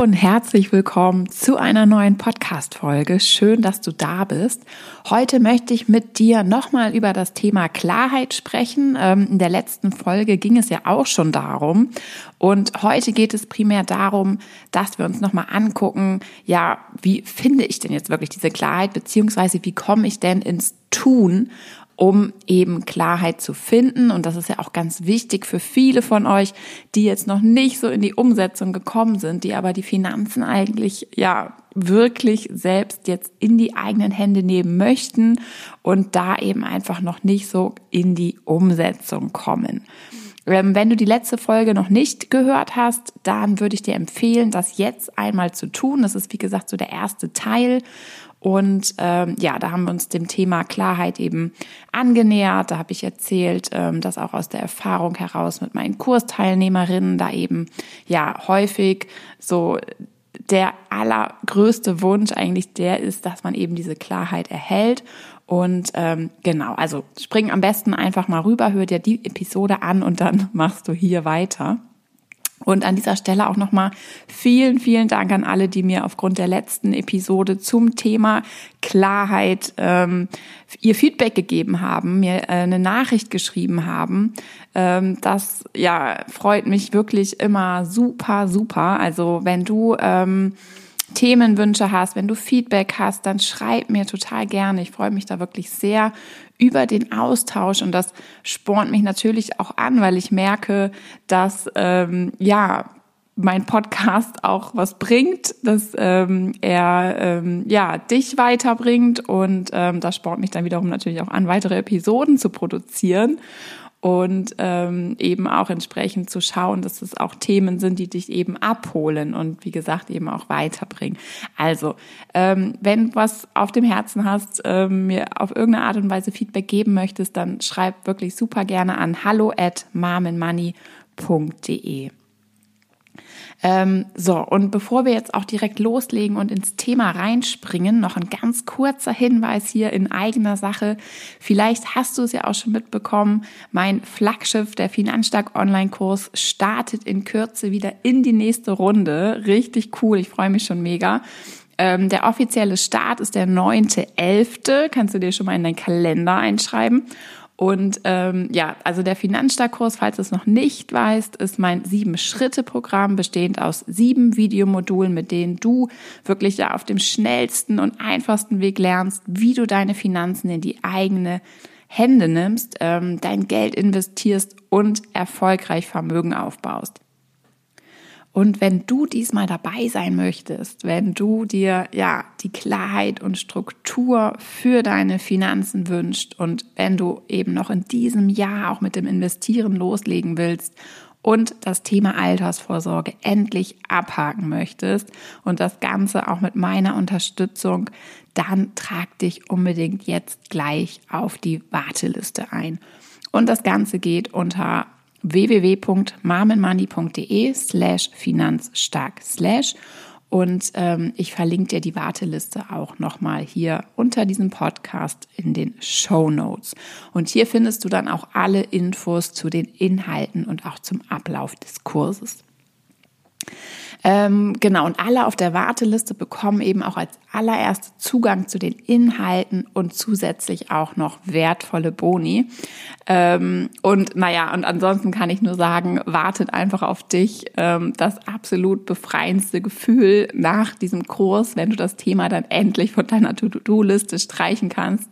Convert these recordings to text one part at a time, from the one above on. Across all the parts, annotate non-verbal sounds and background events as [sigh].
Und herzlich willkommen zu einer neuen Podcast-Folge. Schön, dass du da bist. Heute möchte ich mit dir nochmal über das Thema Klarheit sprechen. Ähm, in der letzten Folge ging es ja auch schon darum. Und heute geht es primär darum, dass wir uns nochmal angucken, ja, wie finde ich denn jetzt wirklich diese Klarheit, beziehungsweise wie komme ich denn ins Tun um eben Klarheit zu finden. Und das ist ja auch ganz wichtig für viele von euch, die jetzt noch nicht so in die Umsetzung gekommen sind, die aber die Finanzen eigentlich ja wirklich selbst jetzt in die eigenen Hände nehmen möchten und da eben einfach noch nicht so in die Umsetzung kommen. Ähm, wenn du die letzte Folge noch nicht gehört hast, dann würde ich dir empfehlen, das jetzt einmal zu tun. Das ist, wie gesagt, so der erste Teil. Und ähm, ja, da haben wir uns dem Thema Klarheit eben angenähert. Da habe ich erzählt, ähm, dass auch aus der Erfahrung heraus mit meinen Kursteilnehmerinnen da eben ja häufig so der allergrößte Wunsch eigentlich der ist, dass man eben diese Klarheit erhält. Und ähm, genau, also spring am besten einfach mal rüber, hör dir die Episode an und dann [laughs] machst du hier weiter. Und an dieser Stelle auch nochmal vielen, vielen Dank an alle, die mir aufgrund der letzten Episode zum Thema Klarheit ähm, ihr Feedback gegeben haben, mir äh, eine Nachricht geschrieben haben. Ähm, das ja freut mich wirklich immer super, super. Also wenn du ähm, Themenwünsche hast, wenn du Feedback hast, dann schreib mir total gerne. Ich freue mich da wirklich sehr über den Austausch und das spornt mich natürlich auch an, weil ich merke, dass ähm, ja mein Podcast auch was bringt, dass ähm, er ähm, ja dich weiterbringt und ähm, das spornt mich dann wiederum natürlich auch an, weitere Episoden zu produzieren und ähm, eben auch entsprechend zu schauen, dass es auch Themen sind, die dich eben abholen und wie gesagt eben auch weiterbringen. Also, ähm, wenn was auf dem Herzen hast, ähm, mir auf irgendeine Art und Weise Feedback geben möchtest, dann schreib wirklich super gerne an hallo at marmenmoney.de. Ähm, so, und bevor wir jetzt auch direkt loslegen und ins Thema reinspringen, noch ein ganz kurzer Hinweis hier in eigener Sache. Vielleicht hast du es ja auch schon mitbekommen, mein Flaggschiff, der Finanzstark Online-Kurs, startet in Kürze wieder in die nächste Runde. Richtig cool, ich freue mich schon mega. Ähm, der offizielle Start ist der 9.11. Kannst du dir schon mal in deinen Kalender einschreiben. Und ähm, ja, also der Finanzstarkkurs, falls du es noch nicht weißt, ist mein Sieben-Schritte-Programm, bestehend aus sieben Videomodulen, mit denen du wirklich ja auf dem schnellsten und einfachsten Weg lernst, wie du deine Finanzen in die eigene Hände nimmst, ähm, dein Geld investierst und erfolgreich Vermögen aufbaust. Und wenn du diesmal dabei sein möchtest, wenn du dir ja die Klarheit und Struktur für deine Finanzen wünscht und wenn du eben noch in diesem Jahr auch mit dem Investieren loslegen willst und das Thema Altersvorsorge endlich abhaken möchtest und das Ganze auch mit meiner Unterstützung, dann trag dich unbedingt jetzt gleich auf die Warteliste ein. Und das Ganze geht unter www.marmenmoney.de slash finanzstark slash und ähm, ich verlinke dir die Warteliste auch nochmal hier unter diesem Podcast in den Show Notes. Und hier findest du dann auch alle Infos zu den Inhalten und auch zum Ablauf des Kurses. Ähm, genau, und alle auf der Warteliste bekommen eben auch als allererste Zugang zu den Inhalten und zusätzlich auch noch wertvolle Boni. Ähm, und naja, und ansonsten kann ich nur sagen, wartet einfach auf dich. Ähm, das absolut befreiendste Gefühl nach diesem Kurs, wenn du das Thema dann endlich von deiner To-Do-Liste streichen kannst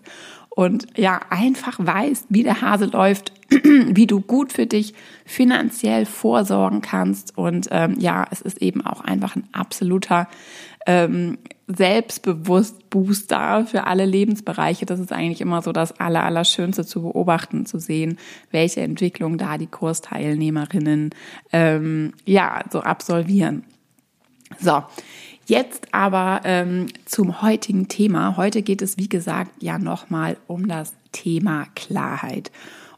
und ja, einfach weißt, wie der Hase läuft, [clears throat] wie du gut für dich finanziell vorsorgen kannst. Und ähm, ja, es ist eben auch einfach ein absoluter ähm, Selbstbewusst-Booster für alle Lebensbereiche. Das ist eigentlich immer so das Aller, Allerschönste zu beobachten, zu sehen, welche Entwicklung da die Kursteilnehmerinnen ähm, ja so absolvieren. So, Jetzt aber ähm, zum heutigen Thema. Heute geht es, wie gesagt, ja nochmal um das Thema Klarheit.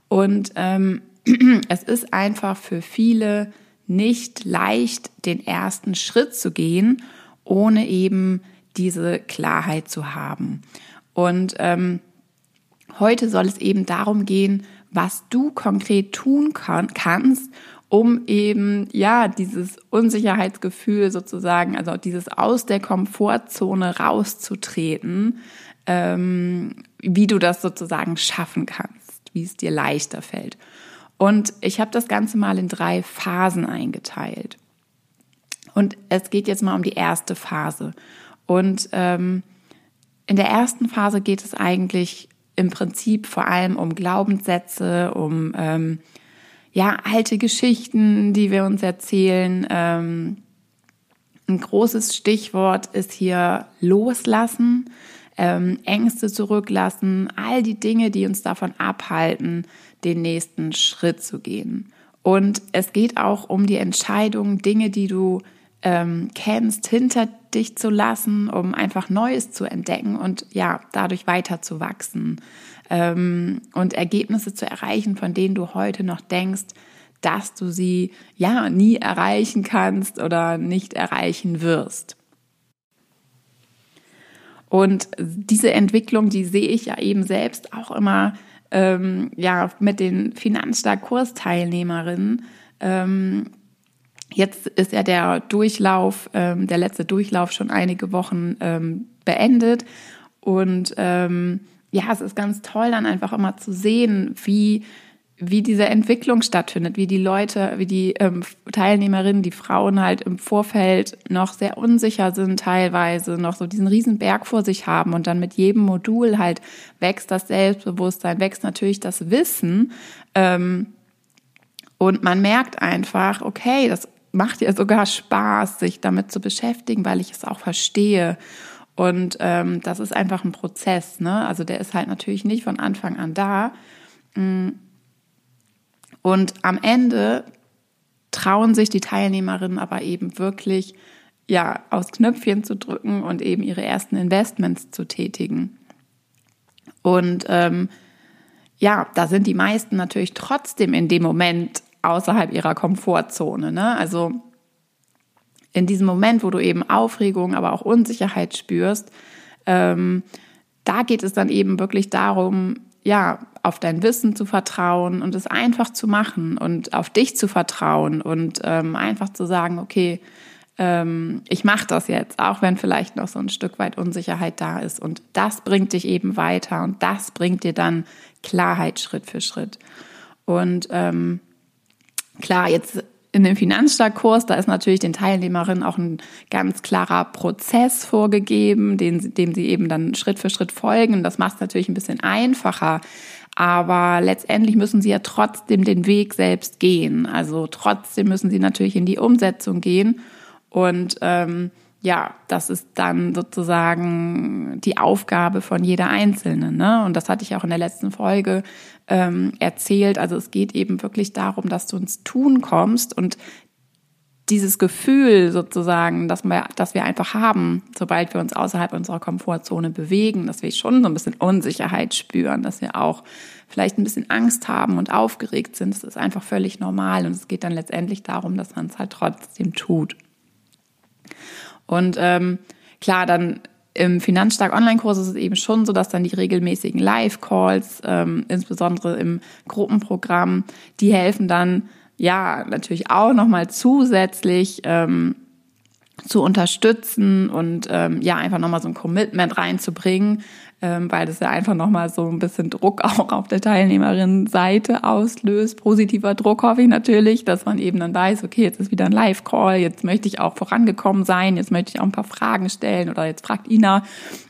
Und ähm, [clears throat] es ist einfach für viele nicht leicht, den ersten Schritt zu gehen, ohne eben diese Klarheit zu haben. Und ähm, heute soll es eben darum gehen, was du konkret tun kann, kannst, um eben, ja, dieses Unsicherheitsgefühl sozusagen, also dieses aus der Komfortzone rauszutreten, ähm, wie du das sozusagen schaffen kannst, wie es dir leichter fällt. Und ich habe das Ganze mal in drei Phasen eingeteilt. Und es geht jetzt mal um die erste Phase. Und ähm, in der ersten Phase geht es eigentlich im Prinzip vor allem um Glaubenssätze, um ähm, ja alte Geschichten, die wir uns erzählen. Ähm, ein großes Stichwort ist hier loslassen, ähm, Ängste zurücklassen, all die Dinge, die uns davon abhalten, den nächsten Schritt zu gehen. Und es geht auch um die Entscheidung, Dinge, die du ähm, kennst, hinter dich zu lassen, um einfach Neues zu entdecken und ja, dadurch weiter zu wachsen ähm, und Ergebnisse zu erreichen, von denen du heute noch denkst, dass du sie ja nie erreichen kannst oder nicht erreichen wirst. Und diese Entwicklung, die sehe ich ja eben selbst auch immer ähm, ja mit den Finanzstark-Kursteilnehmerinnen. Ähm, Jetzt ist ja der Durchlauf, ähm, der letzte Durchlauf schon einige Wochen ähm, beendet. Und ähm, ja, es ist ganz toll, dann einfach immer zu sehen, wie, wie diese Entwicklung stattfindet, wie die Leute, wie die ähm, Teilnehmerinnen, die Frauen halt im Vorfeld noch sehr unsicher sind, teilweise noch so diesen riesen Berg vor sich haben und dann mit jedem Modul halt wächst das Selbstbewusstsein, wächst natürlich das Wissen. Ähm, und man merkt einfach, okay, das macht ja sogar Spaß, sich damit zu beschäftigen, weil ich es auch verstehe. Und ähm, das ist einfach ein Prozess. Ne? Also der ist halt natürlich nicht von Anfang an da. Mm. Und am Ende trauen sich die Teilnehmerinnen aber eben wirklich, ja, aus Knöpfchen zu drücken und eben ihre ersten Investments zu tätigen. Und ähm, ja, da sind die meisten natürlich trotzdem in dem Moment außerhalb ihrer Komfortzone. Ne? Also in diesem Moment, wo du eben Aufregung, aber auch Unsicherheit spürst, ähm, da geht es dann eben wirklich darum, ja, auf dein Wissen zu vertrauen und es einfach zu machen und auf dich zu vertrauen und ähm, einfach zu sagen, okay, ähm, ich mache das jetzt, auch wenn vielleicht noch so ein Stück weit Unsicherheit da ist. Und das bringt dich eben weiter und das bringt dir dann Klarheit Schritt für Schritt. Und ähm, Klar, jetzt in dem Finanzstarkkurs, da ist natürlich den Teilnehmerinnen auch ein ganz klarer Prozess vorgegeben, den, dem sie eben dann Schritt für Schritt folgen. Das macht es natürlich ein bisschen einfacher. Aber letztendlich müssen sie ja trotzdem den Weg selbst gehen. Also trotzdem müssen sie natürlich in die Umsetzung gehen. Und ähm, ja, das ist dann sozusagen die Aufgabe von jeder Einzelnen. Ne? Und das hatte ich auch in der letzten Folge ähm, erzählt. Also es geht eben wirklich darum, dass du ins Tun kommst und dieses Gefühl sozusagen, dass wir, dass wir einfach haben, sobald wir uns außerhalb unserer Komfortzone bewegen, dass wir schon so ein bisschen Unsicherheit spüren, dass wir auch vielleicht ein bisschen Angst haben und aufgeregt sind. Das ist einfach völlig normal und es geht dann letztendlich darum, dass man es halt trotzdem tut. Und ähm, klar, dann im Finanzstark Online-Kurs ist es eben schon so, dass dann die regelmäßigen Live-Calls, ähm, insbesondere im Gruppenprogramm, die helfen dann ja natürlich auch nochmal zusätzlich ähm, zu unterstützen und ähm, ja einfach nochmal so ein Commitment reinzubringen, ähm, weil das ja einfach nochmal so ein bisschen Druck [laughs] auch auf der Teilnehmerinnenseite auslöst. Positiver Druck hoffe ich natürlich, dass man eben dann weiß, okay, jetzt ist wieder ein Live-Call, jetzt möchte ich auch vorangekommen sein, jetzt möchte ich auch ein paar Fragen stellen oder jetzt fragt Ina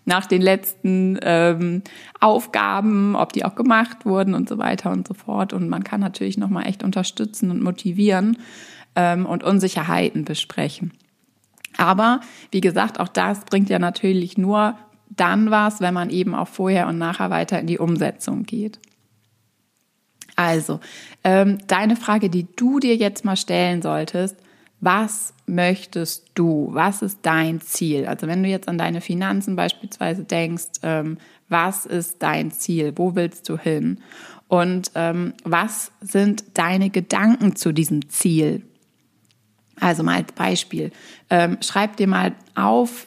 nach den letzten ähm, Aufgaben, ob die auch gemacht wurden und so weiter und so fort. Und man kann natürlich nochmal echt unterstützen und motivieren ähm, und Unsicherheiten besprechen. Aber wie gesagt, auch das bringt ja natürlich nur dann was, wenn man eben auch vorher und nachher weiter in die Umsetzung geht. Also, ähm, deine Frage, die du dir jetzt mal stellen solltest, was möchtest du? Was ist dein Ziel? Also wenn du jetzt an deine Finanzen beispielsweise denkst, ähm, was ist dein Ziel? Wo willst du hin? Und ähm, was sind deine Gedanken zu diesem Ziel? Also mal als Beispiel, ähm, schreib dir mal auf,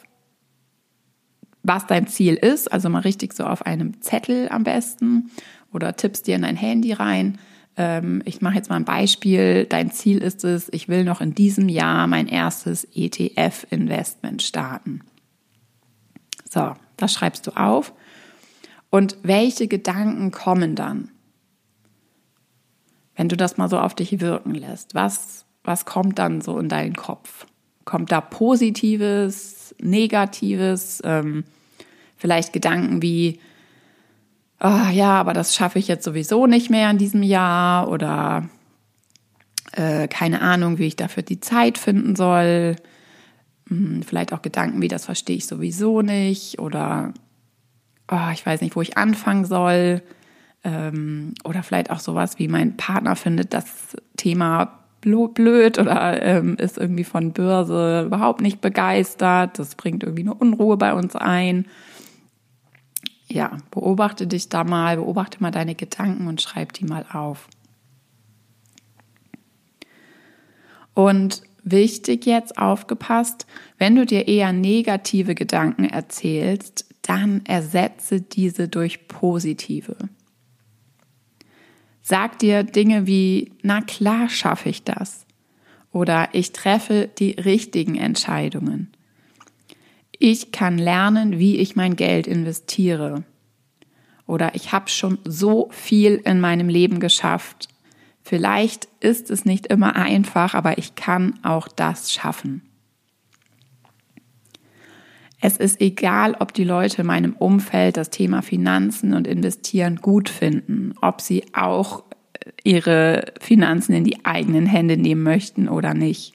was dein Ziel ist, also mal richtig so auf einem Zettel am besten oder tippst dir in dein Handy rein. Ähm, ich mache jetzt mal ein Beispiel. Dein Ziel ist es, ich will noch in diesem Jahr mein erstes ETF-Investment starten. So, das schreibst du auf. Und welche Gedanken kommen dann? Wenn du das mal so auf dich wirken lässt, was, was kommt dann so in deinen Kopf? Kommt da Positives, Negatives, ähm, vielleicht Gedanken wie, oh, ja, aber das schaffe ich jetzt sowieso nicht mehr in diesem Jahr oder äh, keine Ahnung, wie ich dafür die Zeit finden soll. Hm, vielleicht auch Gedanken wie, das verstehe ich sowieso nicht oder oh, ich weiß nicht, wo ich anfangen soll. Ähm, oder vielleicht auch sowas wie mein Partner findet das Thema blöd oder ähm, ist irgendwie von Börse überhaupt nicht begeistert. Das bringt irgendwie eine Unruhe bei uns ein ja, beobachte dich da mal, beobachte mal deine Gedanken und schreib die mal auf. Und wichtig jetzt aufgepasst, wenn du dir eher negative Gedanken erzählst, dann ersetze diese durch positive. Sag dir Dinge wie, na klar schaffe ich das. Oder ich treffe die richtigen Entscheidungen. Ich kann lernen, wie ich mein Geld investiere. Oder ich habe schon so viel in meinem Leben geschafft. Vielleicht ist es nicht immer einfach, aber ich kann auch das schaffen. Es ist egal, ob die Leute in meinem Umfeld das Thema Finanzen und Investieren gut finden, ob sie auch ihre Finanzen in die eigenen Hände nehmen möchten oder nicht.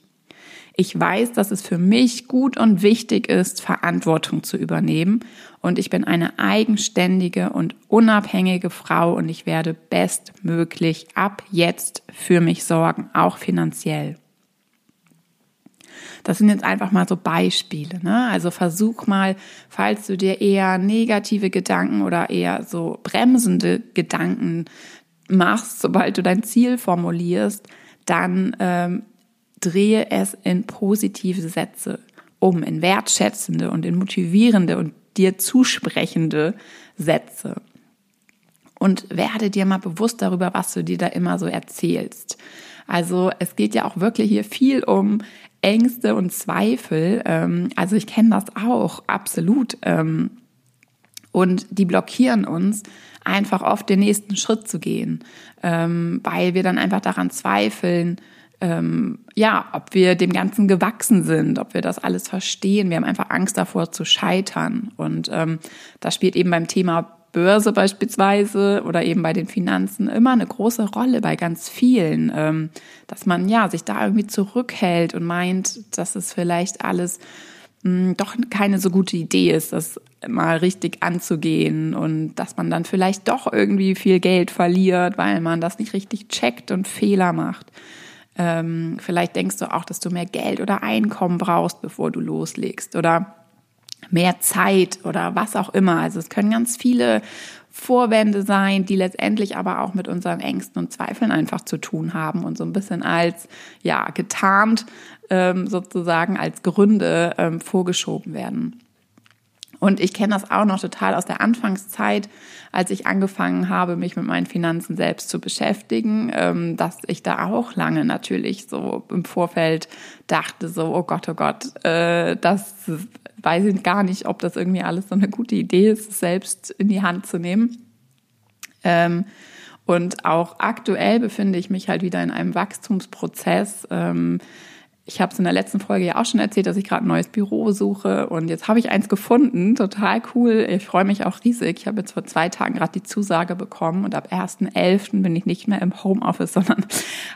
Ich weiß, dass es für mich gut und wichtig ist, Verantwortung zu übernehmen. Und ich bin eine eigenständige und unabhängige Frau und ich werde bestmöglich ab jetzt für mich sorgen, auch finanziell. Das sind jetzt einfach mal so Beispiele. Ne? Also versuch mal, falls du dir eher negative Gedanken oder eher so bremsende Gedanken machst, sobald du dein Ziel formulierst, dann ähm, drehe es in positive Sätze um, in wertschätzende und in motivierende und dir zusprechende Sätze. Und werde dir mal bewusst darüber, was du dir da immer so erzählst. Also es geht ja auch wirklich hier viel um Ängste und Zweifel. Ähm, also ich kenne das auch, absolut. Ähm, und die blockieren uns, einfach oft den nächsten Schritt zu gehen, ähm, weil wir dann einfach daran zweifeln, ähm, ja, ob wir dem Ganzen gewachsen sind, ob wir das alles verstehen. Wir haben einfach Angst davor zu scheitern. Und ähm, das spielt eben beim Thema Börse beispielsweise oder eben bei den Finanzen immer eine große Rolle bei ganz vielen, ähm, dass man ja sich da irgendwie zurückhält und meint, dass es vielleicht alles hm, doch keine so gute Idee ist, das mal richtig anzugehen und dass man dann vielleicht doch irgendwie viel Geld verliert, weil man das nicht richtig checkt und Fehler macht. Ähm, vielleicht denkst du auch, dass du mehr Geld oder Einkommen brauchst, bevor du loslegst oder mehr Zeit oder was auch immer. Also es können ganz viele Vorwände sein, die letztendlich aber auch mit unseren Ängsten und Zweifeln einfach zu tun haben und so ein bisschen als ja getarnt ähm, sozusagen als Gründe ähm, vorgeschoben werden. Und ich kenne das auch noch total aus der Anfangszeit, als ich angefangen habe, mich mit meinen Finanzen selbst zu beschäftigen, ähm, dass ich da auch lange natürlich so im Vorfeld dachte, so, oh Gott, oh Gott, äh, das weiß ich gar nicht, ob das irgendwie alles so eine gute Idee ist, selbst in die Hand zu nehmen. Ähm, und auch aktuell befinde ich mich halt wieder in einem Wachstumsprozess. Ich habe es in der letzten Folge ja auch schon erzählt, dass ich gerade ein neues Büro suche und jetzt habe ich eins gefunden, total cool. Ich freue mich auch riesig. Ich habe jetzt vor zwei Tagen gerade die Zusage bekommen und ab 1.11. bin ich nicht mehr im Homeoffice, [laughs] sondern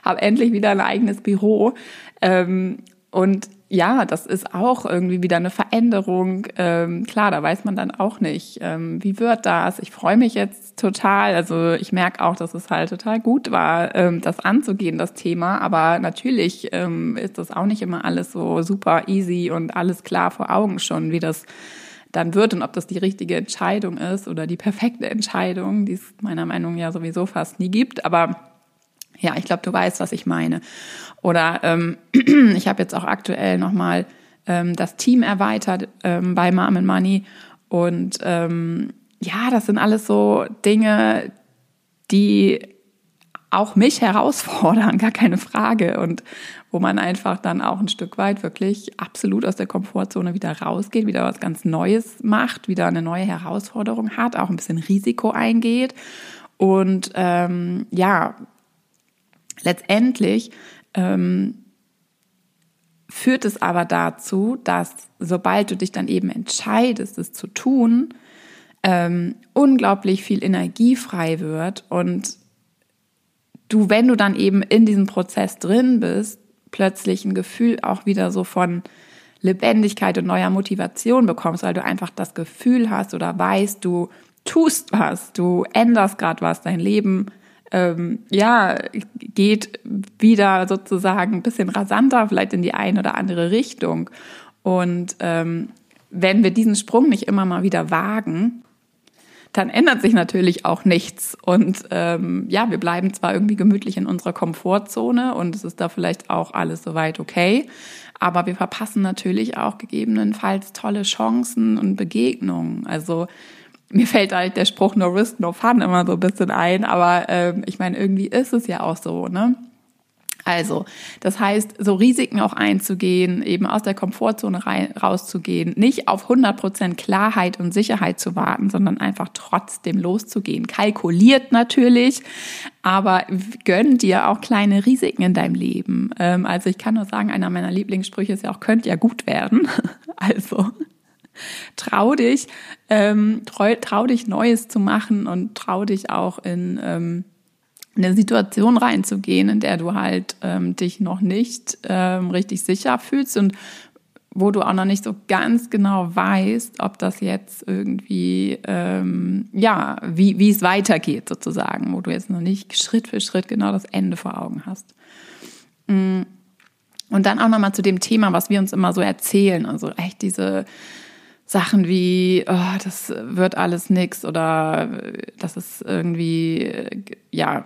habe endlich wieder ein eigenes Büro. Ähm, und ja, das ist auch irgendwie wieder eine Veränderung. Ähm, klar, da weiß man dann auch nicht, ähm, wie wird das. Ich freue mich jetzt total. Also ich merke auch, dass es halt total gut war, ähm, das anzugehen, das Thema. Aber natürlich ähm, ist das auch nicht immer alles so super easy und alles klar vor Augen schon, wie das dann wird und ob das die richtige Entscheidung ist oder die perfekte Entscheidung, die es meiner Meinung nach ja sowieso fast nie gibt. Aber ja, ich glaube, du weißt, was ich meine. Oder ähm, [clears throat] ich habe jetzt auch aktuell nochmal ähm, das Team erweitert ähm, bei Mom and Money. Und ähm, ja, das sind alles so Dinge, die auch mich [laughs] herausfordern, gar keine Frage. Und wo man einfach dann auch ein Stück weit wirklich absolut aus der Komfortzone wieder rausgeht, wieder was ganz Neues macht, wieder eine neue Herausforderung hat, auch ein bisschen Risiko eingeht. Und ähm, ja, letztendlich ähm, führt es aber dazu, dass sobald du dich dann eben entscheidest, es zu tun, ähm, unglaublich viel Energie frei wird und du, wenn du dann eben in diesem Prozess drin bist, plötzlich ein Gefühl auch wieder so von Lebendigkeit und neuer Motivation bekommst, weil du einfach das Gefühl hast oder weißt, du tust was, du änderst gerade was, dein Leben ähm, ja, geht wieder sozusagen ein bisschen rasanter, vielleicht in die eine oder andere Richtung. Und ähm, wenn wir diesen Sprung nicht immer mal wieder wagen, dann ändert sich natürlich auch nichts. Und ähm, ja, wir bleiben zwar irgendwie gemütlich in unserer Komfortzone und es ist da vielleicht auch alles soweit okay, aber wir verpassen natürlich auch gegebenenfalls tolle Chancen und Begegnungen. Also mir fällt halt der Spruch No Risk, No Fun immer so ein bisschen ein, aber ähm, ich meine, irgendwie ist es ja auch so, ne? Also, das heißt, so Risiken auch einzugehen, eben aus der Komfortzone rein, rauszugehen, nicht auf 100% Klarheit und Sicherheit zu warten, sondern einfach trotzdem loszugehen. Kalkuliert natürlich, aber gönn dir auch kleine Risiken in deinem Leben. Ähm, also ich kann nur sagen, einer meiner Lieblingssprüche ist ja auch, könnt ja gut werden. [laughs] Also [laughs] trau dich, ähm, trau, trau dich Neues zu machen und trau dich auch in ähm, eine Situation reinzugehen, in der du halt ähm, dich noch nicht ähm, richtig sicher fühlst und wo du auch noch nicht so ganz genau weißt, ob das jetzt irgendwie, ähm, ja, wie, wie es weitergeht sozusagen, wo du jetzt noch nicht Schritt für Schritt genau das Ende vor Augen hast. Mm. Und dann auch nochmal zu dem Thema, was wir uns immer so erzählen, also echt diese Sachen wie, oh, das wird alles nix oder das ist irgendwie, ja,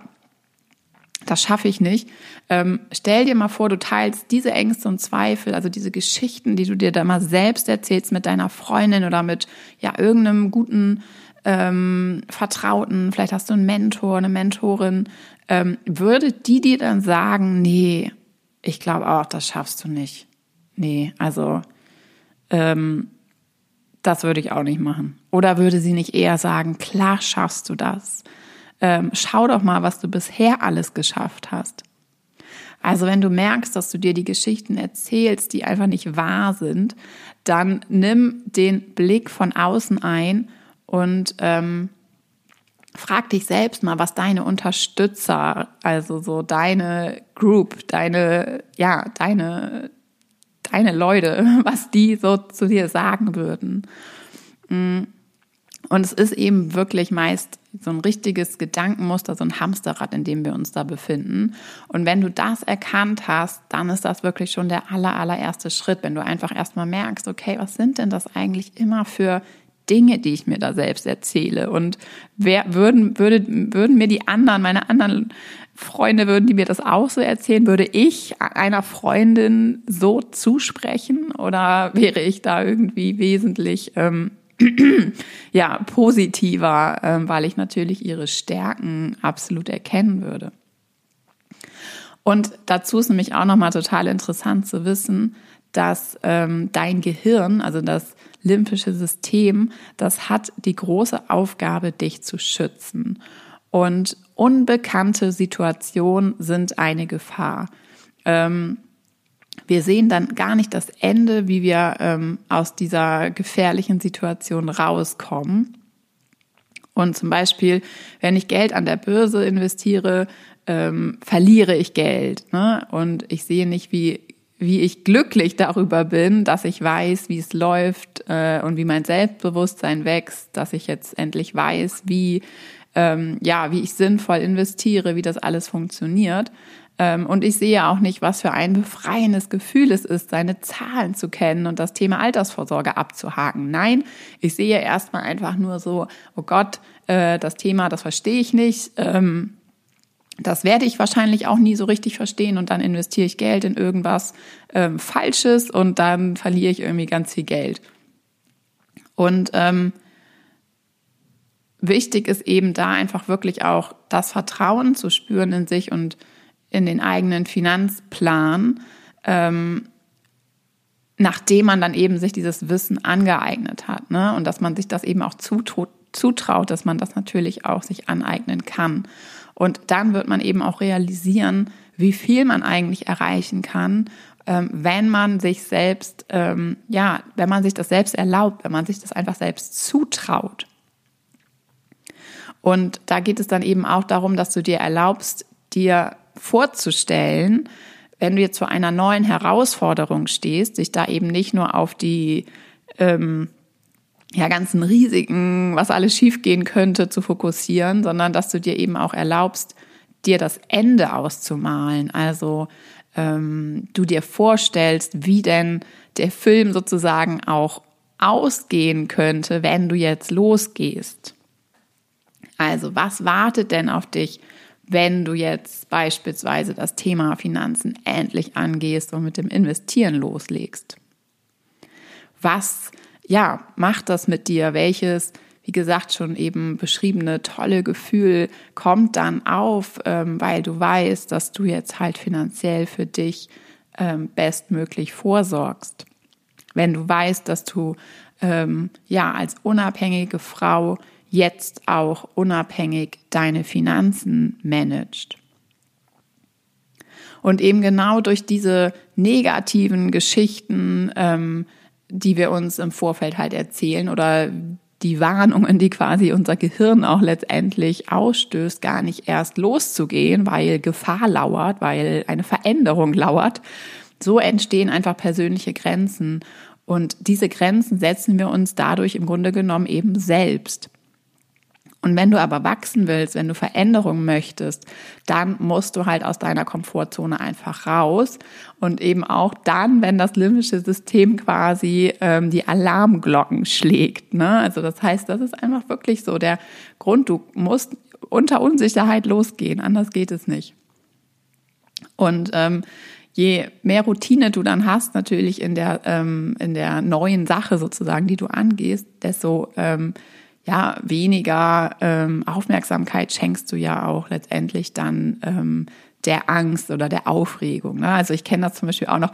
das schaffe ich nicht. Ähm, stell dir mal vor, du teilst diese Ängste und Zweifel, also diese Geschichten, die du dir da mal selbst erzählst mit deiner Freundin oder mit ja irgendeinem guten ähm, Vertrauten, vielleicht hast du einen Mentor, eine Mentorin, ähm, würde die dir dann sagen, nee, ich glaube auch, das schaffst du nicht. Nee, also ähm, das würde ich auch nicht machen. Oder würde sie nicht eher sagen, klar schaffst du das? Ähm, schau doch mal, was du bisher alles geschafft hast. Also wenn du merkst, dass du dir die Geschichten erzählst, die einfach nicht wahr sind, dann nimm den Blick von außen ein und ähm, frag dich selbst mal, was deine Unterstützer, also so deine Group, deine, ja, deine, deine Leute, [laughs] was die so zu dir sagen würden. Mm. Und es ist eben wirklich meist so ein richtiges Gedankenmuster, so ein Hamsterrad, in dem wir uns da befinden. Und wenn du das erkannt hast, dann ist das wirklich schon der aller, allererste Schritt, wenn du einfach erstmal merkst, okay, was sind denn das eigentlich immer für Dinge, die ich mir da selbst erzähle? Und wer würden, würde, würden mir die anderen, meine anderen Freunde, würden die mir das auch so erzählen? Würde ich einer Freundin so zusprechen oder wäre ich da irgendwie wesentlich ähm, [clears throat] ja, positiver, ähm, weil ich natürlich ihre Stärken absolut erkennen würde. Und dazu ist nämlich auch nochmal total interessant zu wissen, dass ähm, dein Gehirn, also das limbische System, das hat die große Aufgabe, dich zu schützen. Und unbekannte Situationen sind eine Gefahr. Ähm, wir sehen dann gar nicht das Ende, wie wir ähm, aus dieser gefährlichen Situation rauskommen. Und zum Beispiel, wenn ich Geld an der Börse investiere, ähm, verliere ich Geld. Ne? Und ich sehe nicht, wie, wie ich glücklich darüber bin, dass ich weiß, wie es läuft äh, und wie mein Selbstbewusstsein wächst, dass ich jetzt endlich weiß, wie, ähm, ja, wie ich sinnvoll investiere, wie das alles funktioniert. Ähm, und ich sehe auch nicht, was für ein befreiendes Gefühl es ist, seine Zahlen zu kennen und das Thema Altersvorsorge abzuhaken. Nein, ich sehe erstmal einfach nur so, oh Gott, äh, das Thema, das verstehe ich nicht. Ähm, das werde ich wahrscheinlich auch nie so richtig verstehen und dann investiere ich Geld in irgendwas ähm, Falsches und dann verliere ich irgendwie ganz viel Geld. Und ähm, wichtig ist eben da einfach wirklich auch das Vertrauen zu spüren in sich und in den eigenen Finanzplan, ähm, nachdem man dann eben sich dieses Wissen angeeignet hat. Ne? Und dass man sich das eben auch zutraut, zutraut, dass man das natürlich auch sich aneignen kann. Und dann wird man eben auch realisieren, wie viel man eigentlich erreichen kann, ähm, wenn man sich selbst, ähm, ja, wenn man sich das selbst erlaubt, wenn man sich das einfach selbst zutraut. Und da geht es dann eben auch darum, dass du dir erlaubst, dir vorzustellen, wenn du jetzt vor einer neuen Herausforderung stehst, dich da eben nicht nur auf die ähm, ja, ganzen Risiken, was alles schiefgehen könnte, zu fokussieren, sondern dass du dir eben auch erlaubst, dir das Ende auszumalen. Also ähm, du dir vorstellst, wie denn der Film sozusagen auch ausgehen könnte, wenn du jetzt losgehst. Also was wartet denn auf dich, wenn du jetzt beispielsweise das Thema Finanzen endlich angehst und mit dem Investieren loslegst? Was, ja, macht das mit dir? Welches, wie gesagt, schon eben beschriebene tolle Gefühl kommt dann auf, ähm, weil du weißt, dass du jetzt halt finanziell für dich ähm, bestmöglich vorsorgst? Wenn du weißt, dass du ähm, ja als unabhängige Frau jetzt auch unabhängig deine Finanzen managt. Und eben genau durch diese negativen Geschichten, ähm, die wir uns im Vorfeld halt erzählen oder die Warnungen, die quasi unser Gehirn auch letztendlich ausstößt, gar nicht erst loszugehen, weil Gefahr lauert, weil eine Veränderung lauert. So entstehen einfach persönliche Grenzen. Und diese Grenzen setzen wir uns dadurch im Grunde genommen eben selbst. Und wenn du aber wachsen willst, wenn du Veränderungen möchtest, dann musst du halt aus deiner Komfortzone einfach raus. Und eben auch dann, wenn das limbische System quasi ähm, die Alarmglocken schlägt. Ne? Also das heißt, das ist einfach wirklich so der Grund. Du musst unter Unsicherheit losgehen, anders geht es nicht. Und ähm, je mehr Routine du dann hast, natürlich in der, ähm, in der neuen Sache sozusagen, die du angehst, desto ähm, ja, weniger ähm, Aufmerksamkeit schenkst du ja auch letztendlich dann ähm, der Angst oder der Aufregung. Ne? Also ich kenne das zum Beispiel auch noch,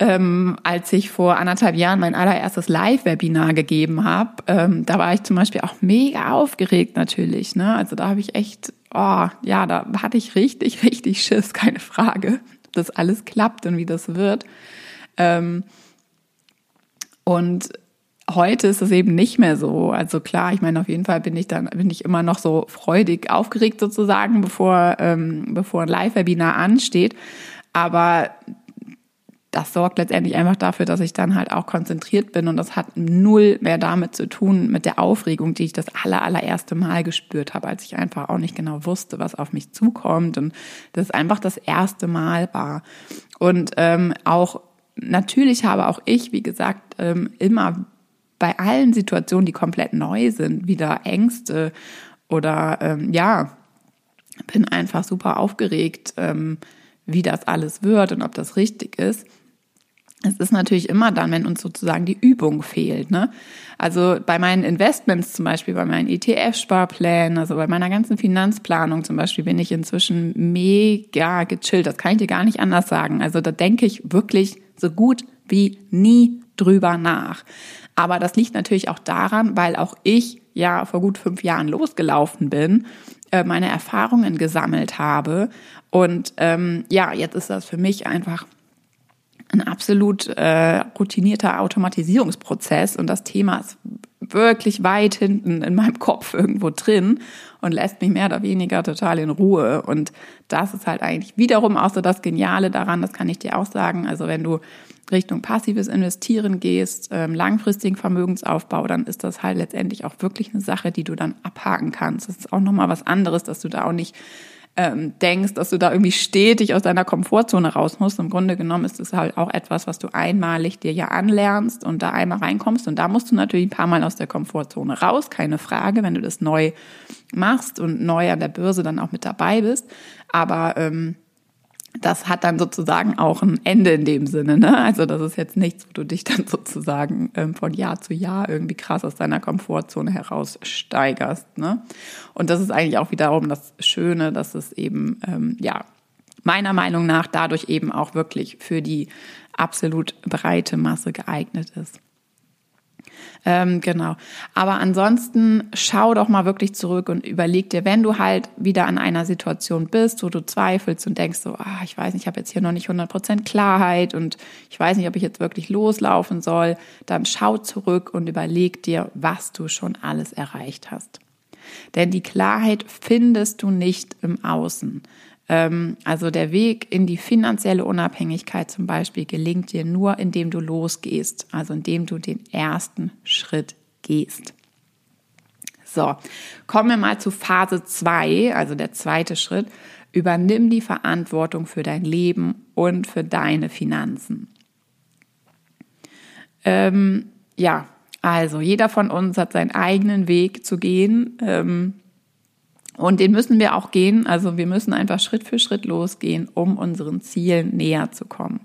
ähm, als ich vor anderthalb Jahren mein allererstes Live-Webinar gegeben habe. Ähm, da war ich zum Beispiel auch mega aufgeregt natürlich. Ne? Also da habe ich echt, oh, ja, da hatte ich richtig, [laughs] richtig Schiss, keine Frage, ob das alles klappt und wie das wird. Ähm, und heute ist es eben nicht mehr so. Also klar, ich meine, auf jeden Fall bin ich dann, bin ich immer noch so freudig aufgeregt sozusagen, bevor, ähm, bevor ein Live-Webinar ansteht. Aber das sorgt letztendlich einfach dafür, dass ich dann halt auch konzentriert bin und das hat null mehr damit zu tun mit der Aufregung, die ich das aller, allererste Mal gespürt habe, als ich einfach auch nicht genau wusste, was auf mich zukommt und das einfach das erste Mal war. Und ähm, auch natürlich habe auch ich, wie gesagt, ähm, immer bei allen Situationen, die komplett neu sind, wieder Ängste oder ähm, ja, bin einfach super aufgeregt, ähm, wie das alles wird und ob das richtig ist. Es ist natürlich immer dann, wenn uns sozusagen die Übung fehlt. Ne? Also bei meinen Investments zum Beispiel, bei meinen ETF-Sparplänen, also bei meiner ganzen Finanzplanung zum Beispiel, bin ich inzwischen mega gechillt. Das kann ich dir gar nicht anders sagen. Also da denke ich wirklich so gut wie nie drüber nach. Aber das liegt natürlich auch daran, weil auch ich ja vor gut fünf Jahren losgelaufen bin, äh, meine Erfahrungen gesammelt habe. Und ähm, ja, jetzt ist das für mich einfach ein absolut äh, routinierter Automatisierungsprozess und das Thema ist wirklich weit hinten in meinem Kopf irgendwo drin und lässt mich mehr oder weniger total in Ruhe. Und das ist halt eigentlich wiederum auch so das Geniale daran, das kann ich dir auch sagen. Also wenn du Richtung passives Investieren gehst, ähm, langfristigen Vermögensaufbau, dann ist das halt letztendlich auch wirklich eine Sache, die du dann abhaken kannst. Das ist auch nochmal was anderes, dass du da auch nicht ähm, denkst, dass du da irgendwie stetig aus deiner Komfortzone raus musst. Im Grunde genommen ist es halt auch etwas, was du einmalig dir ja anlernst und da einmal reinkommst. Und da musst du natürlich ein paar Mal aus der Komfortzone raus, keine Frage, wenn du das neu machst und neu an der Börse dann auch mit dabei bist. Aber ähm, das hat dann sozusagen auch ein Ende in dem Sinne. Ne? Also das ist jetzt nichts, wo du dich dann [laughs] sozusagen ähm, von Jahr zu Jahr irgendwie krass aus deiner Komfortzone heraus steigerst. Ne? Und das ist eigentlich auch wiederum das Schöne, dass es eben, ähm, ja, meiner Meinung nach dadurch eben auch wirklich für die absolut breite Masse geeignet ist. Ähm, genau. Aber ansonsten schau doch mal wirklich zurück und überleg dir, wenn du halt wieder an einer Situation bist, wo du zweifelst und denkst so, ah, ich weiß nicht, ich habe jetzt hier noch nicht 100% Klarheit und ich weiß nicht, ob ich jetzt wirklich loslaufen soll, dann schau zurück und überleg dir, was du schon alles erreicht hast. Denn die Klarheit findest du nicht im Außen. Ähm, also der Weg in die finanzielle Unabhängigkeit zum Beispiel gelingt dir nur, indem du losgehst, also indem du den ersten Schritt gehst. So, kommen wir mal zu Phase 2, also der zweite Schritt. Übernimm die Verantwortung für dein Leben und für deine Finanzen. Ähm, ja, also jeder von uns hat seinen eigenen Weg zu gehen. Ähm, und den müssen wir auch gehen. Also wir müssen einfach Schritt für Schritt losgehen, um unseren Zielen näher zu kommen.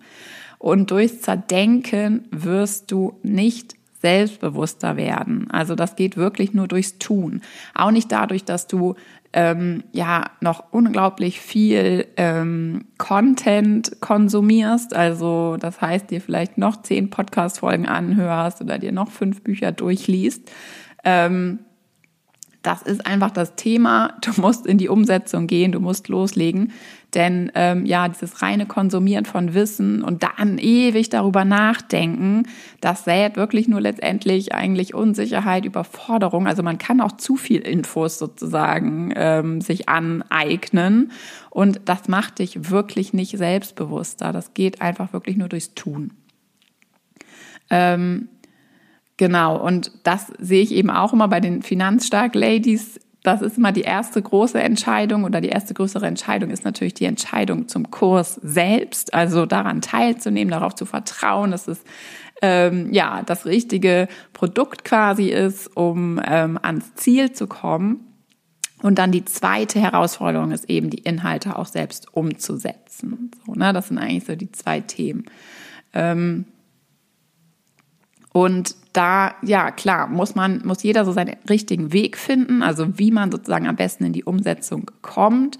Und durchs Zerdenken wirst du nicht selbstbewusster werden. Also das geht wirklich nur durchs Tun. Auch nicht dadurch, dass du ähm, ja noch unglaublich viel ähm, Content konsumierst. Also das heißt, dir vielleicht noch zehn Podcast-Folgen anhörst oder dir noch fünf Bücher durchliest. Ähm, das ist einfach das Thema. Du musst in die Umsetzung gehen, du musst loslegen. Denn ähm, ja, dieses reine Konsumieren von Wissen und dann ewig darüber nachdenken, das sät wirklich nur letztendlich eigentlich Unsicherheit, Überforderung. Also man kann auch zu viel Infos sozusagen ähm, sich aneignen. Und das macht dich wirklich nicht selbstbewusster. Das geht einfach wirklich nur durchs Tun. Ähm, Genau, und das sehe ich eben auch immer bei den finanzstark Ladies. Das ist immer die erste große Entscheidung oder die erste größere Entscheidung ist natürlich die Entscheidung zum Kurs selbst, also daran teilzunehmen, darauf zu vertrauen, dass es ähm, ja das richtige Produkt quasi ist, um ähm, ans Ziel zu kommen. Und dann die zweite Herausforderung ist eben, die Inhalte auch selbst umzusetzen. So, ne? Das sind eigentlich so die zwei Themen. Ähm, und da, ja, klar, muss man, muss jeder so seinen richtigen Weg finden, also wie man sozusagen am besten in die Umsetzung kommt.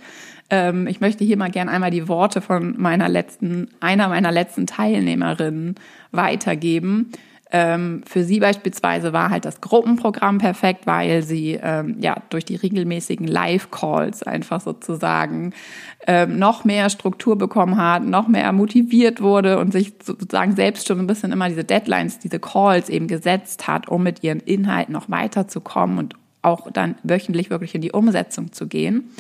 Ähm, ich möchte hier mal gern einmal die Worte von meiner letzten, einer meiner letzten Teilnehmerinnen weitergeben. Ähm, für sie beispielsweise war halt das Gruppenprogramm perfekt, weil sie ähm, ja durch die regelmäßigen Live-Calls einfach sozusagen ähm, noch mehr Struktur bekommen hat, noch mehr motiviert wurde und sich sozusagen selbst schon ein bisschen immer diese Deadlines, diese Calls eben gesetzt hat, um mit ihren Inhalten noch weiterzukommen und auch dann wöchentlich wirklich in die Umsetzung zu gehen.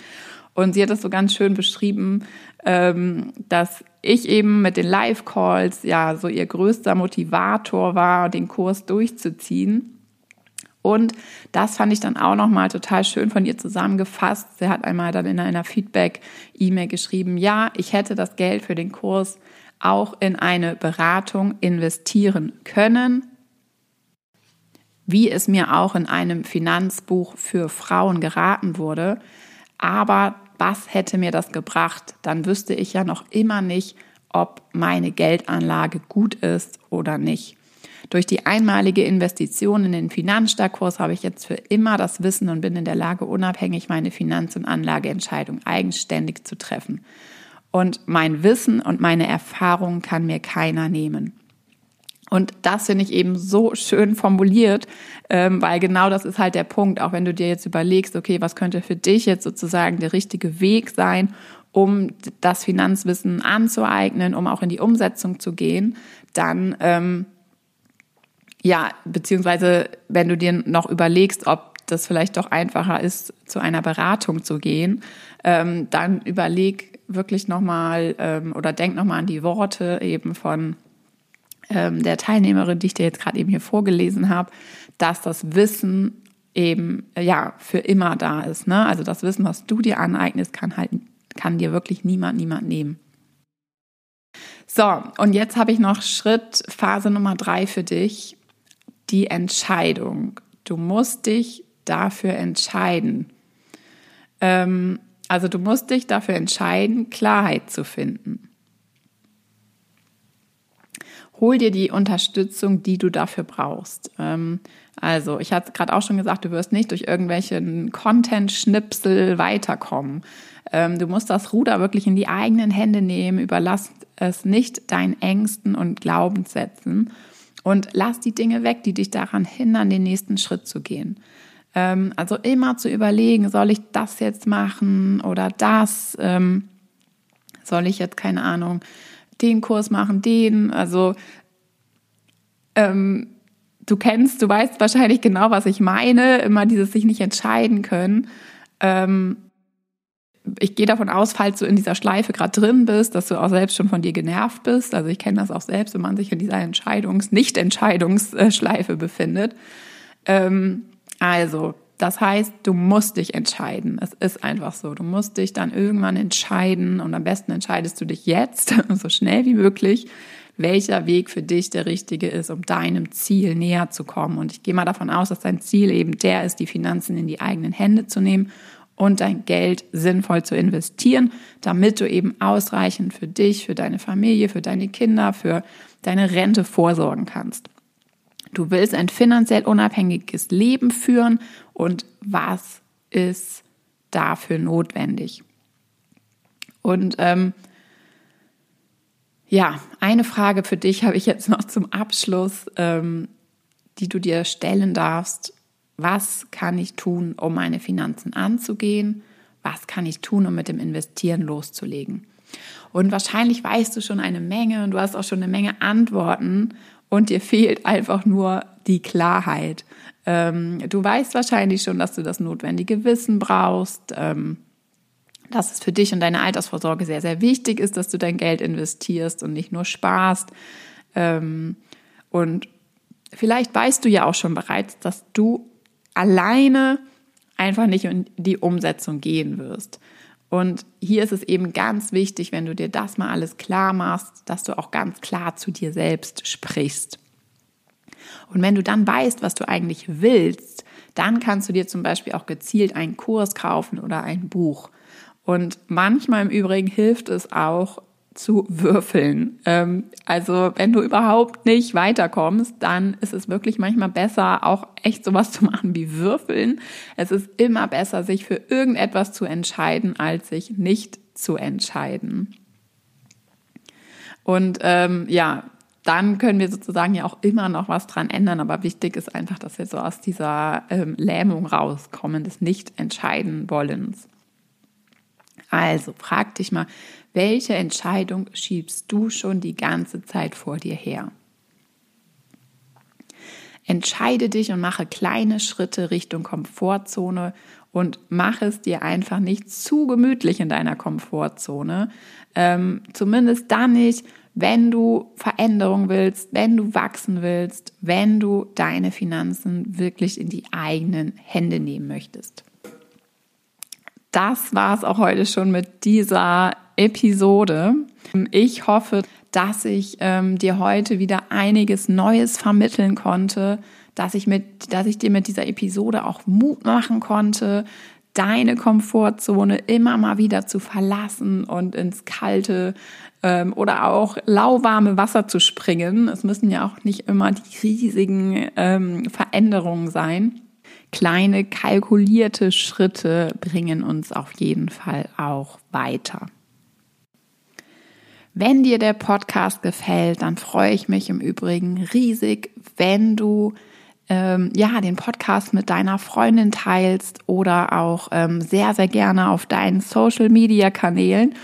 Und sie hat das so ganz schön beschrieben, ähm, dass ich eben mit den Live-Calls ja so ihr größter Motivator war, den Kurs durchzuziehen. Und das fand ich dann auch nochmal total schön von ihr zusammengefasst. Sie hat einmal dann in einer Feedback-E-Mail geschrieben, ja, ich hätte das Geld für den Kurs auch in eine Beratung investieren können, wie es mir auch in einem Finanzbuch für Frauen geraten wurde. Aber was hätte mir das gebracht? Dann wüsste ich ja noch immer nicht, ob meine Geldanlage gut ist oder nicht. Durch die einmalige Investition in den Finanzstarkkurs habe ich jetzt für immer das Wissen und bin in der Lage, unabhängig meine Finanz- und Anlageentscheidung eigenständig zu treffen. Und mein Wissen und meine Erfahrung kann mir keiner nehmen. Und das finde ich eben so schön formuliert, ähm, weil genau das ist halt der Punkt, auch wenn du dir jetzt überlegst, okay, was könnte für dich jetzt sozusagen der richtige Weg sein, um das Finanzwissen anzueignen, um auch in die Umsetzung zu gehen, dann ähm, ja, beziehungsweise wenn du dir noch überlegst, ob das vielleicht doch einfacher ist, zu einer Beratung zu gehen, ähm, dann überleg wirklich nochmal ähm, oder denk nochmal an die Worte eben von ähm, der Teilnehmerin, die ich dir jetzt gerade eben hier vorgelesen habe, dass das Wissen eben ja für immer da ist. Ne? Also das Wissen, was du dir aneignest, kann halt kann dir wirklich niemand niemand nehmen. So, und jetzt habe ich noch Schritt Phase Nummer drei für dich, die Entscheidung. Du musst dich dafür entscheiden. Ähm, also du musst dich dafür entscheiden, Klarheit zu finden. Hol dir die Unterstützung, die du dafür brauchst. Ähm, also, ich hatte gerade auch schon gesagt, du wirst nicht durch irgendwelchen Content-Schnipsel weiterkommen. Ähm, du musst das Ruder wirklich in die eigenen Hände nehmen, überlass es nicht deinen Ängsten und Glaubenssätzen und lass die Dinge weg, die dich daran hindern, den nächsten Schritt zu gehen. Ähm, also immer zu überlegen, soll ich das jetzt machen oder das? Ähm, soll ich jetzt, keine Ahnung, den Kurs machen, den? Also ähm, du kennst, du weißt wahrscheinlich genau, was ich meine, immer dieses sich nicht entscheiden können. Ähm, ich gehe davon aus, falls du in dieser Schleife gerade drin bist, dass du auch selbst schon von dir genervt bist. Also ich kenne das auch selbst, wenn man sich in dieser Entscheidungs-, Nicht-Entscheidungsschleife befindet. Ähm, also, das heißt, du musst dich entscheiden. Es ist einfach so. Du musst dich dann irgendwann entscheiden und am besten entscheidest du dich jetzt, [laughs] so schnell wie möglich, welcher Weg für dich der richtige ist, um deinem Ziel näher zu kommen. Und ich gehe mal davon aus, dass dein Ziel eben der ist, die Finanzen in die eigenen Hände zu nehmen und dein Geld sinnvoll zu investieren, damit du eben ausreichend für dich, für deine Familie, für deine Kinder, für deine Rente vorsorgen kannst. Du willst ein finanziell unabhängiges Leben führen und was ist dafür notwendig? Und ähm, ja, eine Frage für dich habe ich jetzt noch zum Abschluss, ähm, die du dir stellen darfst was kann ich tun, um meine Finanzen anzugehen? Was kann ich tun, um mit dem Investieren loszulegen? Und wahrscheinlich weißt du schon eine Menge und du hast auch schon eine Menge Antworten und dir fehlt einfach nur die Klarheit. Ähm, du weißt wahrscheinlich schon, dass du das notwendige Wissen brauchst, ähm, dass es für dich und deine Altersvorsorge sehr, sehr wichtig ist, dass du dein Geld investierst und nicht nur sparst. Ähm, und vielleicht weißt du ja auch schon bereits, dass du alleine einfach nicht in die Umsetzung gehen wirst. Und hier ist es eben ganz wichtig, wenn du dir das mal alles klar machst, dass du auch ganz klar zu dir selbst sprichst. Und wenn du dann weißt, was du eigentlich willst, dann kannst du dir zum Beispiel auch gezielt einen Kurs kaufen oder ein Buch. Und manchmal im Übrigen hilft es auch, zu würfeln. Ähm, also wenn du überhaupt nicht weiterkommst, dann ist es wirklich manchmal besser, auch echt sowas zu machen wie würfeln. Es ist immer besser, sich für irgendetwas zu entscheiden, als sich nicht zu entscheiden. Und ähm, ja, dann können wir sozusagen ja auch immer noch was dran ändern. Aber wichtig ist einfach, dass wir so aus dieser ähm, Lähmung rauskommen, des Nicht-Entscheiden-Wollens. Also frag dich mal, welche Entscheidung schiebst du schon die ganze Zeit vor dir her? Entscheide dich und mache kleine Schritte Richtung Komfortzone und mach es dir einfach nicht zu gemütlich in deiner Komfortzone. Ähm, zumindest dann nicht, wenn du Veränderung willst, wenn du wachsen willst, wenn du deine Finanzen wirklich in die eigenen Hände nehmen möchtest das war es auch heute schon mit dieser Episode. Ich hoffe, dass ich ähm, dir heute wieder einiges Neues vermitteln konnte, dass ich mit, dass ich dir mit dieser Episode auch Mut machen konnte, deine Komfortzone immer mal wieder zu verlassen und ins kalte ähm, oder auch lauwarme Wasser zu springen. Es müssen ja auch nicht immer die riesigen ähm, Veränderungen sein kleine kalkulierte Schritte bringen uns auf jeden Fall auch weiter. Wenn dir der Podcast gefällt, dann freue ich mich im Übrigen riesig, wenn du ähm, ja den Podcast mit deiner Freundin teilst oder auch ähm, sehr sehr gerne auf deinen Social Media Kanälen.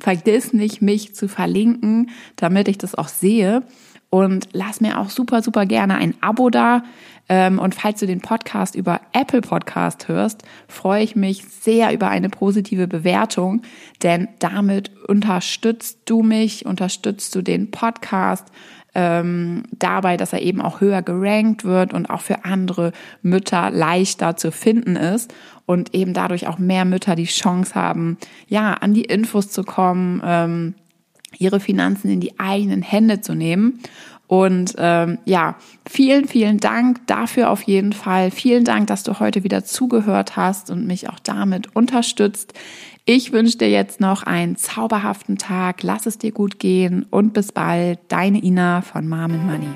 Vergiss nicht, mich zu verlinken, damit ich das auch sehe. Und lass mir auch super, super gerne ein Abo da. Ähm, und falls du den Podcast über Apple Podcast hörst, freue ich mich sehr über eine positive Bewertung, denn damit unterstützt du mich, unterstützt du den Podcast ähm, dabei, dass er eben auch höher gerankt wird und auch für andere Mütter leichter zu finden ist und eben dadurch auch mehr Mütter die Chance haben, ja, an die Infos zu kommen, ähm, ihre Finanzen in die eigenen Hände zu nehmen. Und ähm, ja, vielen, vielen Dank dafür auf jeden Fall. Vielen Dank, dass du heute wieder zugehört hast und mich auch damit unterstützt. Ich wünsche dir jetzt noch einen zauberhaften Tag. Lass es dir gut gehen und bis bald. Deine Ina von Mom Money.